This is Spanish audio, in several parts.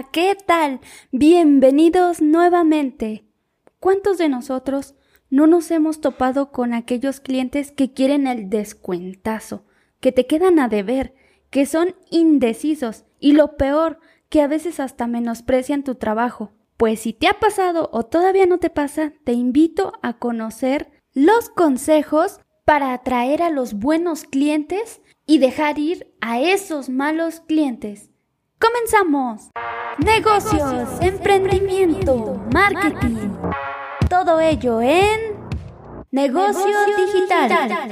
¿qué tal? Bienvenidos nuevamente. ¿Cuántos de nosotros no nos hemos topado con aquellos clientes que quieren el descuentazo, que te quedan a deber, que son indecisos y lo peor, que a veces hasta menosprecian tu trabajo? Pues si te ha pasado o todavía no te pasa, te invito a conocer los consejos para atraer a los buenos clientes y dejar ir a esos malos clientes. ¡Comenzamos! Negocios, emprendimiento, marketing. Todo ello en Negocio, digital.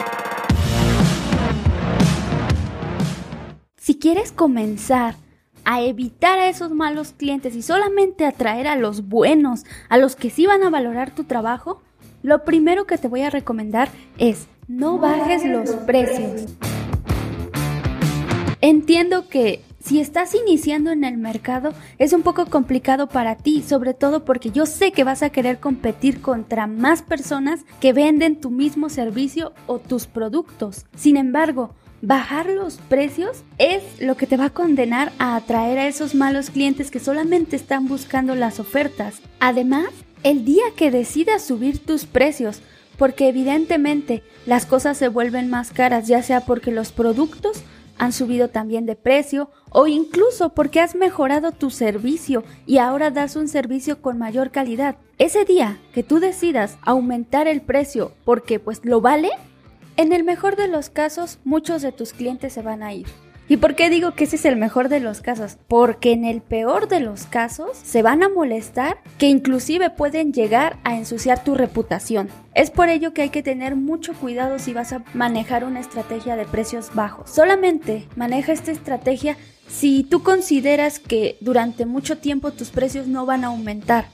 Si quieres comenzar a evitar a esos malos clientes y solamente atraer a los buenos, a los que sí van a valorar tu trabajo, lo primero que te voy a recomendar es no bajes los precios. Entiendo que si estás iniciando en el mercado es un poco complicado para ti, sobre todo porque yo sé que vas a querer competir contra más personas que venden tu mismo servicio o tus productos. Sin embargo, bajar los precios es lo que te va a condenar a atraer a esos malos clientes que solamente están buscando las ofertas. Además, el día que decidas subir tus precios, porque evidentemente las cosas se vuelven más caras, ya sea porque los productos han subido también de precio o incluso porque has mejorado tu servicio y ahora das un servicio con mayor calidad. Ese día que tú decidas aumentar el precio porque pues lo vale, en el mejor de los casos muchos de tus clientes se van a ir. ¿Y por qué digo que ese es el mejor de los casos? Porque en el peor de los casos se van a molestar que inclusive pueden llegar a ensuciar tu reputación. Es por ello que hay que tener mucho cuidado si vas a manejar una estrategia de precios bajos. Solamente maneja esta estrategia si tú consideras que durante mucho tiempo tus precios no van a aumentar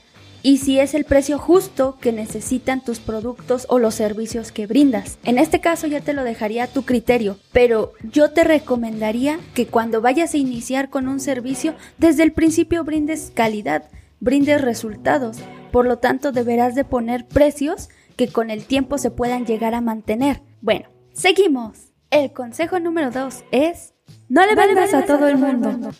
y si es el precio justo que necesitan tus productos o los servicios que brindas. En este caso ya te lo dejaría a tu criterio, pero yo te recomendaría que cuando vayas a iniciar con un servicio, desde el principio brindes calidad, brindes resultados. Por lo tanto, deberás de poner precios que con el tiempo se puedan llegar a mantener. Bueno, seguimos. El consejo número 2 es no le vendas a todo el mundo.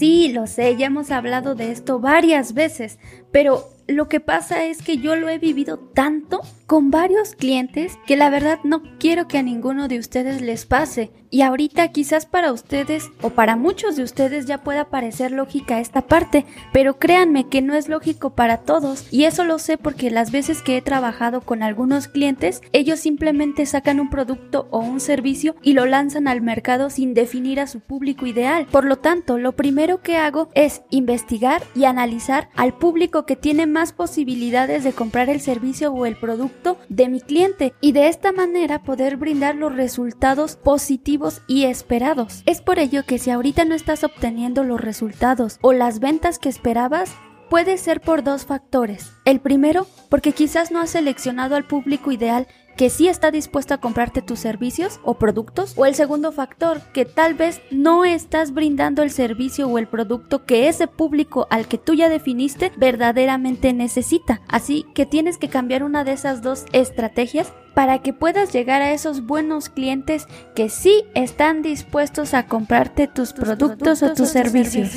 Sí, lo sé, ya hemos hablado de esto varias veces, pero lo que pasa es que yo lo he vivido tanto con varios clientes que la verdad no quiero que a ninguno de ustedes les pase. Y ahorita quizás para ustedes o para muchos de ustedes ya pueda parecer lógica esta parte, pero créanme que no es lógico para todos y eso lo sé porque las veces que he trabajado con algunos clientes, ellos simplemente sacan un producto o un servicio y lo lanzan al mercado sin definir a su público ideal. Por lo tanto, lo primero que hago es investigar y analizar al público que tiene más posibilidades de comprar el servicio o el producto de mi cliente y de esta manera poder brindar los resultados positivos y esperados. Es por ello que si ahorita no estás obteniendo los resultados o las ventas que esperabas, puede ser por dos factores. El primero, porque quizás no has seleccionado al público ideal que sí está dispuesto a comprarte tus servicios o productos. O el segundo factor, que tal vez no estás brindando el servicio o el producto que ese público al que tú ya definiste verdaderamente necesita. Así que tienes que cambiar una de esas dos estrategias para que puedas llegar a esos buenos clientes que sí están dispuestos a comprarte tus, productos, o tus servicios.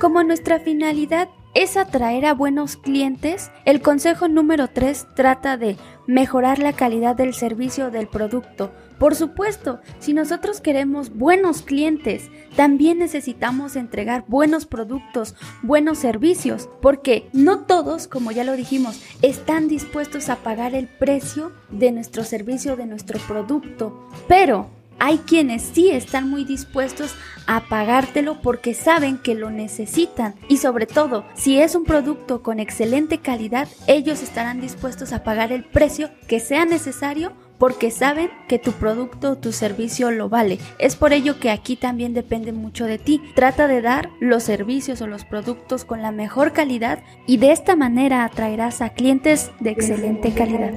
Como nuestra finalidad es atraer a buenos clientes, el consejo número 3 trata de mejorar la calidad del servicio del producto. Por supuesto, si nosotros queremos buenos clientes, también necesitamos entregar buenos productos, buenos servicios, porque no todos, como ya lo dijimos, están dispuestos a pagar el precio de nuestro servicio, de nuestro producto. Pero hay quienes sí están muy dispuestos a pagártelo porque saben que lo necesitan y sobre todo si es un producto con excelente calidad ellos estarán dispuestos a pagar el precio que sea necesario porque saben que tu producto o tu servicio lo vale. Es por ello que aquí también depende mucho de ti. Trata de dar los servicios o los productos con la mejor calidad y de esta manera atraerás a clientes de excelente calidad.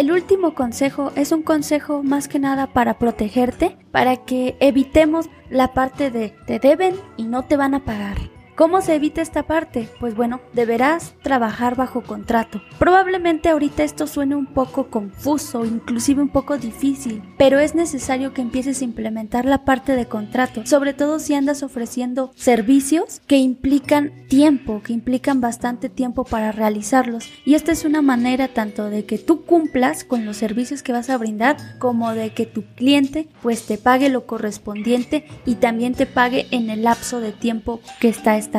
El último consejo es un consejo más que nada para protegerte, para que evitemos la parte de te deben y no te van a pagar. ¿Cómo se evita esta parte? Pues bueno, deberás trabajar bajo contrato. Probablemente ahorita esto suene un poco confuso, inclusive un poco difícil, pero es necesario que empieces a implementar la parte de contrato, sobre todo si andas ofreciendo servicios que implican tiempo, que implican bastante tiempo para realizarlos. Y esta es una manera tanto de que tú cumplas con los servicios que vas a brindar, como de que tu cliente pues te pague lo correspondiente y también te pague en el lapso de tiempo que está.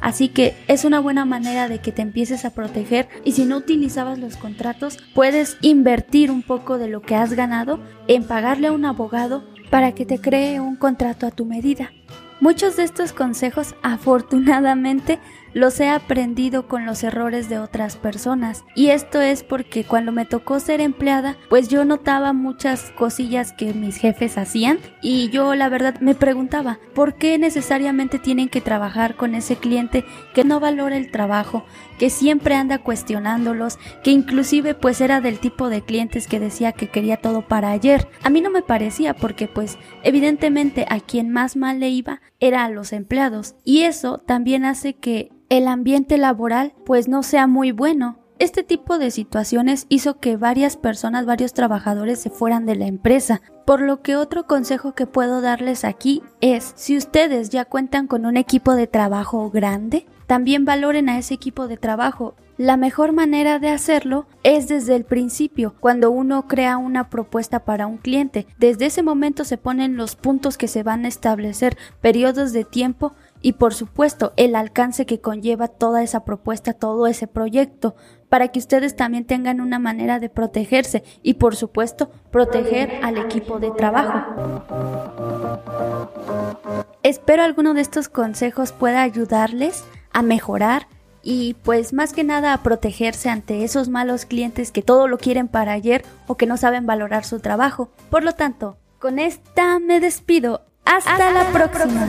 Así que es una buena manera de que te empieces a proteger y si no utilizabas los contratos, puedes invertir un poco de lo que has ganado en pagarle a un abogado para que te cree un contrato a tu medida. Muchos de estos consejos afortunadamente los he aprendido con los errores de otras personas. Y esto es porque cuando me tocó ser empleada, pues yo notaba muchas cosillas que mis jefes hacían y yo la verdad me preguntaba, ¿por qué necesariamente tienen que trabajar con ese cliente que no valora el trabajo, que siempre anda cuestionándolos, que inclusive pues era del tipo de clientes que decía que quería todo para ayer? A mí no me parecía porque pues evidentemente a quien más mal le iba era a los empleados y eso también hace que el ambiente laboral pues no sea muy bueno. Este tipo de situaciones hizo que varias personas, varios trabajadores se fueran de la empresa, por lo que otro consejo que puedo darles aquí es, si ustedes ya cuentan con un equipo de trabajo grande, también valoren a ese equipo de trabajo. La mejor manera de hacerlo es desde el principio, cuando uno crea una propuesta para un cliente. Desde ese momento se ponen los puntos que se van a establecer, periodos de tiempo y por supuesto el alcance que conlleva toda esa propuesta, todo ese proyecto, para que ustedes también tengan una manera de protegerse y por supuesto proteger al equipo de trabajo. Espero alguno de estos consejos pueda ayudarles a mejorar y pues más que nada a protegerse ante esos malos clientes que todo lo quieren para ayer o que no saben valorar su trabajo. Por lo tanto, con esta me despido. Hasta, la próxima.